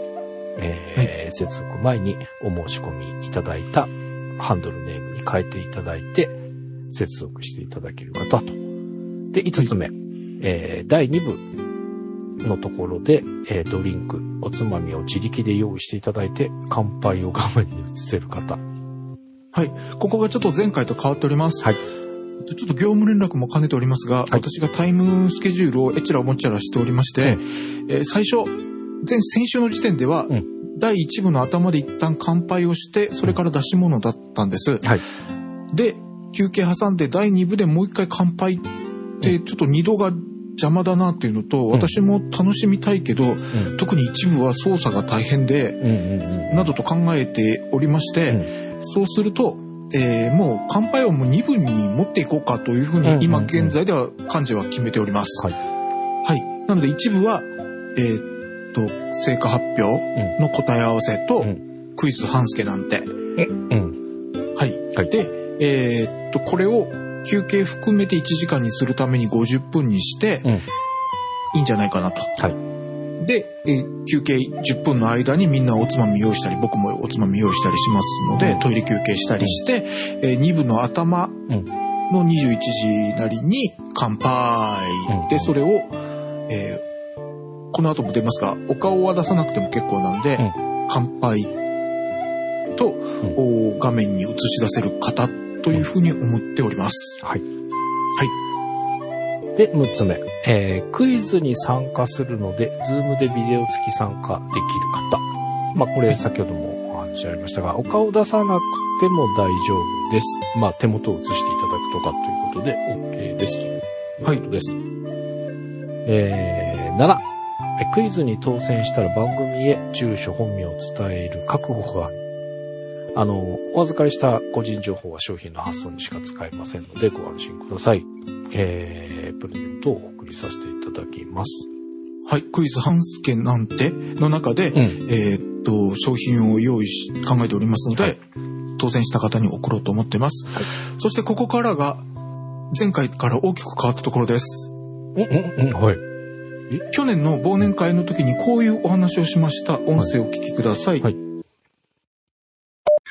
えー接続前にお申し込みいただいたハンドルネームに変えていただいて、接続していただける方と。で、五つ目、えー第2部のところで、えードリンク、おつまみを自力で用意していただいて、乾杯を画面に映せる方。はい。ここがちょっと前回と変わっております。はいえっと。ちょっと業務連絡も兼ねておりますが、い私がタイムスケジュールをえちらおもちゃらしておりまして、えー最初、前、先週の時点では、うん第1部の頭で一旦乾杯をして、それから出し物だったんです。はい。で、休憩挟んで第2部でもう一回乾杯って、ちょっと二度が邪魔だなっていうのと、私も楽しみたいけど、うん。特に一部は操作が大変で、うんうんうん。などと考えておりまして、そうすると、えーもう乾杯をもう2分に持っていこうかというふうに今現在では幹事は決めております。はい。はい。なので一部は、えーっと、成果発表の答え合わせと、うんクイズ半助なんて。うん。はい。はい。で、えーっと、これを休憩含めて1時間にするために50分にして、うんいいんじゃないかなと。はい。で、えー休憩10分の間にみんなおつまみ用意したり、僕もおつまみ用意したりしますので、うんトイレ休憩したりして、え2部の頭うん。の21時なりに乾杯。うんで、それを、えーこの後も出ますが、お顔は出さなくても結構なので、乾杯と、お画面に映し出せる方というふうに思っております。はい。はい。で、6つ目。えークイズに参加するので、ズームでビデオ付き参加できる方。まあ、これ先ほどもお話ありましたが、お顔出さなくても大丈夫です。まあ、手元を映していただくとかということで OK です。といです。えー、7。えクイズに当選したら番組へ住所、本名を伝える確保があの、お預かりした個人情報は商品の発送にしか使えませんのでご安心ください。えー、プレゼントをお送りさせていただきます。はい。クイズ半助なんての中で、うん。えーっと、商品を用意し、考えておりますので、はい当選した方に送ろうと思ってます。はいそしてここからが、前回から大きく変わったところです。うん、うん、うん、はい。去年の忘年会の時にこういうお話をしました。音声をお聞きください。はい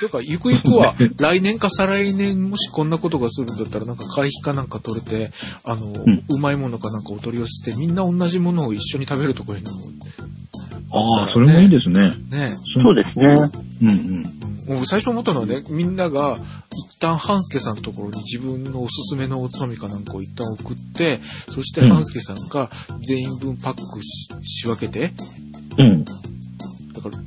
というか、ゆくゆくは、(laughs) 来年か再来年、もしこんなことがするんだったら、なんか会費かなんか取れて、あの、うんまいものかなんかお取り寄せして、みんな同じものを一緒に食べるところにも、ああ、それもいいですね。ね、そうですね。うんうん。もう最初思ったのはね、みんなが一旦半助さんのところに自分のおすすめのおつまみかなんかを一旦送って、そして半助さんが全員分パックし仕分けて、うん。だから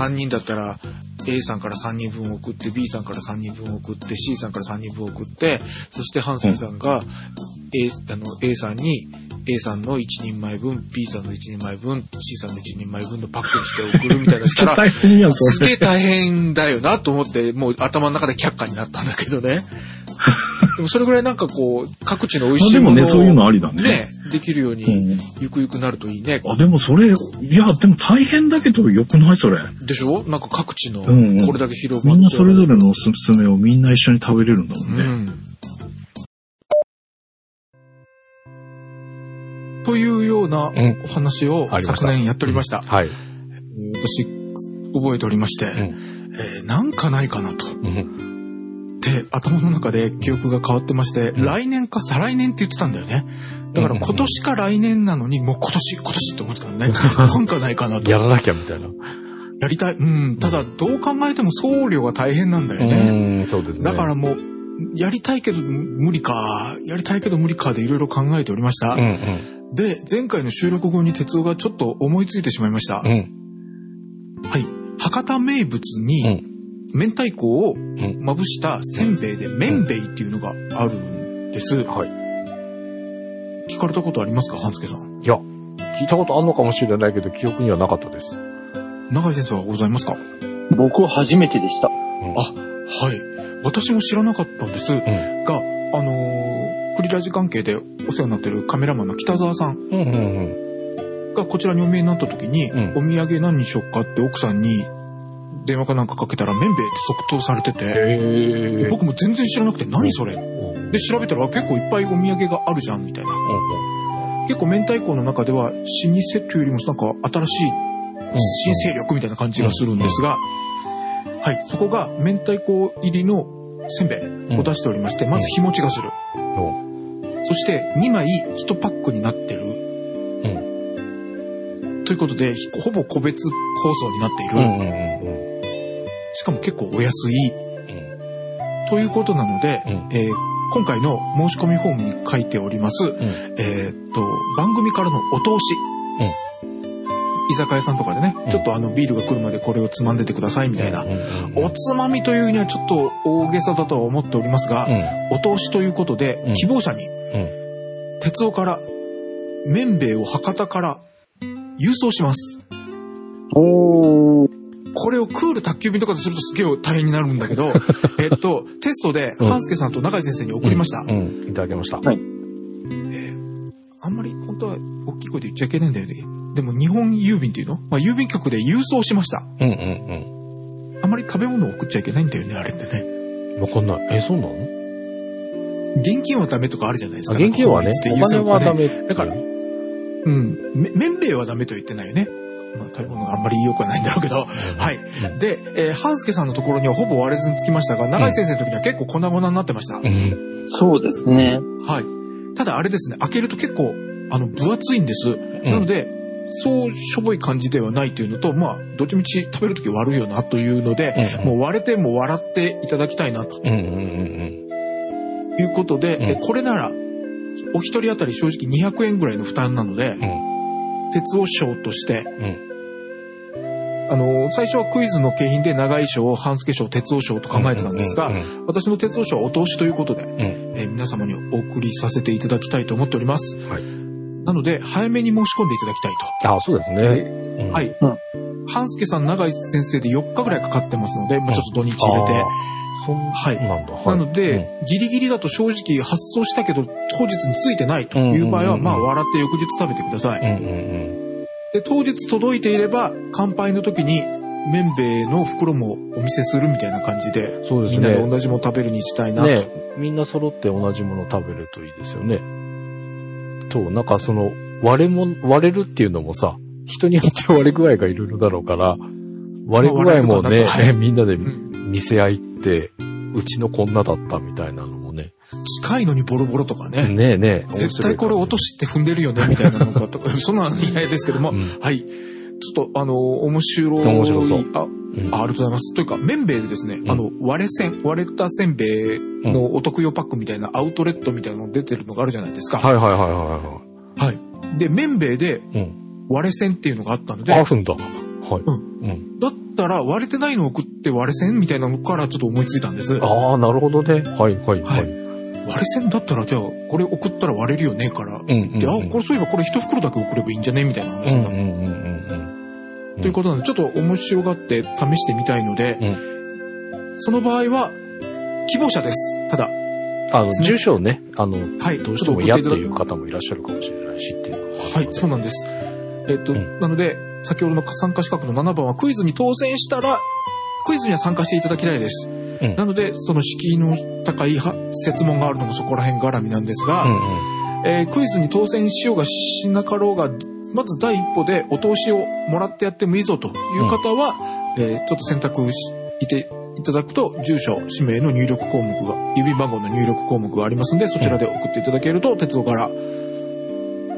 3人だったら A さんから3人分送って B さんから3人分送って C さんから3人分送って、そして半助さんが A, あの A さんに A さんの1人前分、B さんの1人前分、C さんの1人前分のパックにして送るみたいなしたら。(laughs) すげえ大変だよなと思って、もう頭の中で却下になったんだけどね。(laughs) でもそれぐらいなんかこう、各地の美味しいものをあでもね、そういうのありだね。ね、できるよううに、ん。ゆくゆくなるといいね。あ、でもそれ、いや、でも大変だけどよくないそれ。でしょ？なんか各地の、うんうんこれだけ広まって。みんなそれぞれのおすすめをみんな一緒に食べれるんだもんね。うん。というようなうんお話を昨年やっておりました。はい。私、覚えておりまして、んえーなんかないかなと。うん。で、頭の中で記憶が変わってまして、うん来年か再来年って言ってたんだよね。だから今年か来年なのに、もう今年、今年って思ってたのね。なんかないかなと。やらなきゃみたいな。やりたい。うん。ただ、どう考えても送料が大変なんだよね。うん、そうですね。だからもう、やりたいけど無理か、やりたいけど無理かでいろいろ考えておりました。うんうん。で、前回の収録後に哲夫がちょっと思いついてしまいました。うん。はい。博多名物うに、ん。明太子をんまぶしたせんべいで麺べいっていうのがあるんです。はい。聞かれたことありますか半助さん？いや、聞いたことあるのかもしれないけど、記憶にはなかったです。永井先生はございますか？僕は初めてでした。あ、はい。私も知らなかったんです。が、あのークリラジ関係でお世話になってるカメラマンの北沢さんうんうんうん。がこちらにお見えになった時に、うんお土産何にしよっかって奥さんに電話かなんかかけたら、麺べいって即答されてて。僕も全然知らなくて、何それうんで、調べたら結構いっぱいお土産があるじゃん、みたいな。結構明太子の中では、老舗というよりもなんか新しい新勢力みたいな感じがするんですが、はい、そこが明太子入りのせんべいを出しておりまして、まず日持ちがする。そして2枚1パックになってる。ということで、ほぼ個別包装になっている。うんうんうんうん。しかも結構お安い。ということなので、うんえー今回の申し込みフォームに書いております、うんえーっと、番組からのお通し。居酒屋さんとかでね、うんちょっとあのビールが来るまでこれをつまんでてくださいみたいな。うんうんうんおつまみというにはちょっと大げさだとは思っておりますが、お通しということで、うん希望者に、ん鉄夫から、麺べいを博多から郵送します。おー。これをクール宅急便とかでするとすげえ大変になるんだけど、(laughs) えっと、テストで、うん半助さんと中井先生に送りました。うんうん。いただきました。はいあんまり本当は大きい声で言っちゃいけないんだよね。でも日本郵便っていうの？まあ郵便局で郵送しました。うんうんあんまり食べ物を送っちゃいけないんだよね、あれってね。うん。わかんない。え、そうなの？現金はダメとかあるじゃないですあか。現金はねお金はダメ。だからうん。め麺べいはダメと言ってないよね。まあ食べ物があんまり良くはないんだろうけど。はい。うんで、えー、半助さんのところにはほぼ割れずにつきましたが、長井先生の時には結構粉々になってました。うん。そうですね。はい。ただあれですね、開けると結構、あの、分厚いんです。なので、そうしょぼい感じではないというのと、まあ、どっちみち食べるとき悪いよなというので、うんもう割れても笑っていただきたいなとうんうんうんいうことで、うんえこれなら、お一人当たり正直200円ぐらいの負担なので、鉄尾賞として、うん。うん。あの、最初はクイズの景品で長井賞、半助賞、鉄尾賞と構えてたんですが、うんうん私の鉄尾賞はお通しということで、うん。えー皆様にお送りさせていただきたいと思っております。はい。なので、早めに申し込んでいただきたいと。あ、そうですね。うんはい。うん半助さん、長井先生で4日ぐらいかかってますので、まあちょっと土日入れて。そんはいなんだ。はいなので、ギリギリだと正直発送したけど、当日についてないという場合は、うんうんうんうんまあ笑って翌日食べてください。うんうんうん。で、当日届いていれば、乾杯の時に、麺べいの袋もお見せするみたいな感じで、そうですね。みんなで同じもの食べるにしたいなと。ね、みんな揃って同じもの食べるといいですよね。と、なんかその、割れも、割れるっていうのもさ、人によって割れ具合がいろいろだろうから、割れ具合もね、まあねみんなでん見せ合いって、うちのこんなだったみたいなのもね。近いのにボロボロとかね。ねえねえ。絶対これ落としって踏んでるよね、みたいなのが (laughs) そんなの嫌ですけども、うんはい。ちょっと、あの、面白い。面白そうあ、うんあありがとうございます。というか、麺べいでですね、んあの、割れせん、割れたせんべいのお得用パックみたいなアウトレットみたいなの出てるのがあるじゃないですか。はいはいはいははい。で、麺べいでいはい。うん。割れせんっていうのがあったので、あるんだ。はい。うんうん。だったら割れてないのを送って割れせんみたいなのからちょっと思いついたんです。ああ、なるほどね。はいはいは。はい割れ線だったら、じゃあ、これ送ったら割れるよね、から。うんうん、うん。で、あ、これそういえばこれ一袋だけ送ればいいんじゃね？みたいな話になる。うんうんうんうんうん。ということなんで、ちょっと面白がって試してみたいので、その場合は、希望者です。ただ、あの、住所をね、あの、はい、どうちしても嫌という方もいらっしゃるかもしれないしっていうはい、そうなんです。えっと、うんなので、先ほどの参加資格の7番はクイズに当選したら、クイズには参加していただきたいです。んなので、その敷居の高いは設問があるのもそこら辺絡みなんですが、うんうん。えークイズに当選しようがしなかろうが、まず第一歩でお通しをもらってやってもいいぞという方は、えーちょっと選択していただくと、住所、氏名の入力項目が、郵便番号の入力項目がありますので、そちらで送っていただけると、鉄道から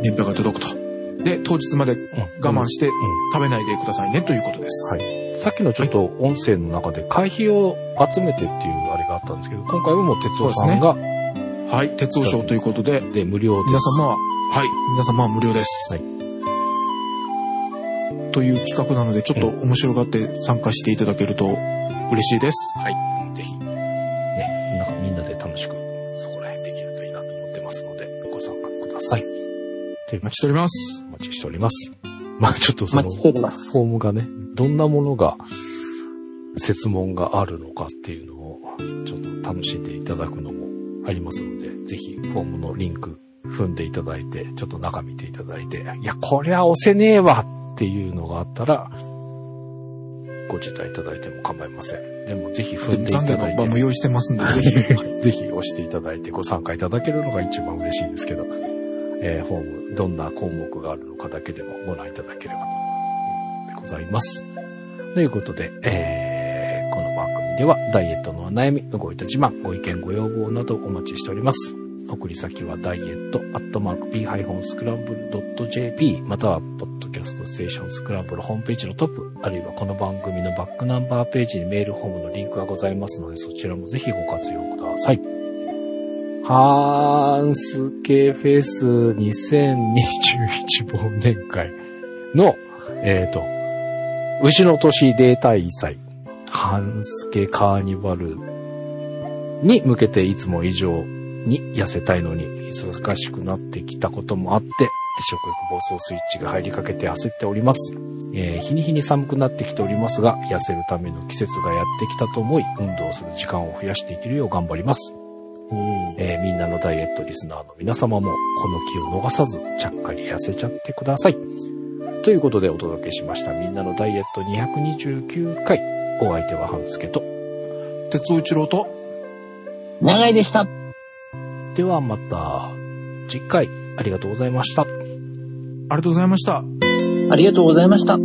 年賀が届くと。で、当日まで我慢して食べないでくださいねということです。はい。さっきのちょっと音声の中で会費を集めてっていうあれがあったんですけど、今回はもう鉄道さんが、はい、鉄道賞ということで、で、無料です。皆様は、はい、皆様は無料です。はいという企画なので、ちょっと面白がって参加していただけると嬉しいです。はい。ぜひ、ね、なんかみんなで楽しく、そこら辺できるといいなと思ってますので、ご参加ください。というお待ちしております。ります。まあちょっとその。フォームがね、どんなものが、設問があるのかっていうのを、ちょっと楽しんでいただくのもありますので、ぜひ、フォームのリンク踏んでいただいて、ちょっと中見ていただいて、いや、こりゃ押せねえわっていうのがあったら、ご辞退いただいても構いません。でも、ぜひ踏んでいた残だいて、念の場も用意してますんで、ぜひ。ぜひ押していただいてご参加いただけるのが一番嬉しいですけど、えーフォーム、どんな項目があるのかだけでもご覧いただければというでございます。ということで、えーこの番組ではダイエットのお悩み、動いた自慢、ご意見、ご要望などお待ちしております。送り先はダイエットアットマーク p-scramble.jp またはポッドキャストステーションスクランブルホームページのトップあるいはこの番組のバックナンバーページにメールフォームのリンクがございますのでそちらもぜひご活用ください。ハンスケフェス2021忘年会の、えっ、と、牛の年データ祭、ハンスケカーニバルに向けていつも以上に痩せたいのに忙しくなってきたこともあって、食欲暴走スイッチが入りかけて焦っております。えー日に日に寒くなってきておりますが、痩せるための季節がやってきたと思い、運動する時間を増やしていけるよう頑張ります。えーみんなのダイエットリスナーの皆様も、この気を逃さず、ちゃっかり痩せちゃってください。ということでお届けしました、みんなのダイエット229回。お相手は半助と。鉄道一郎と、長いでした。ではまた、次回、ありがとうございました。ありがとうございました。ありがとうございました。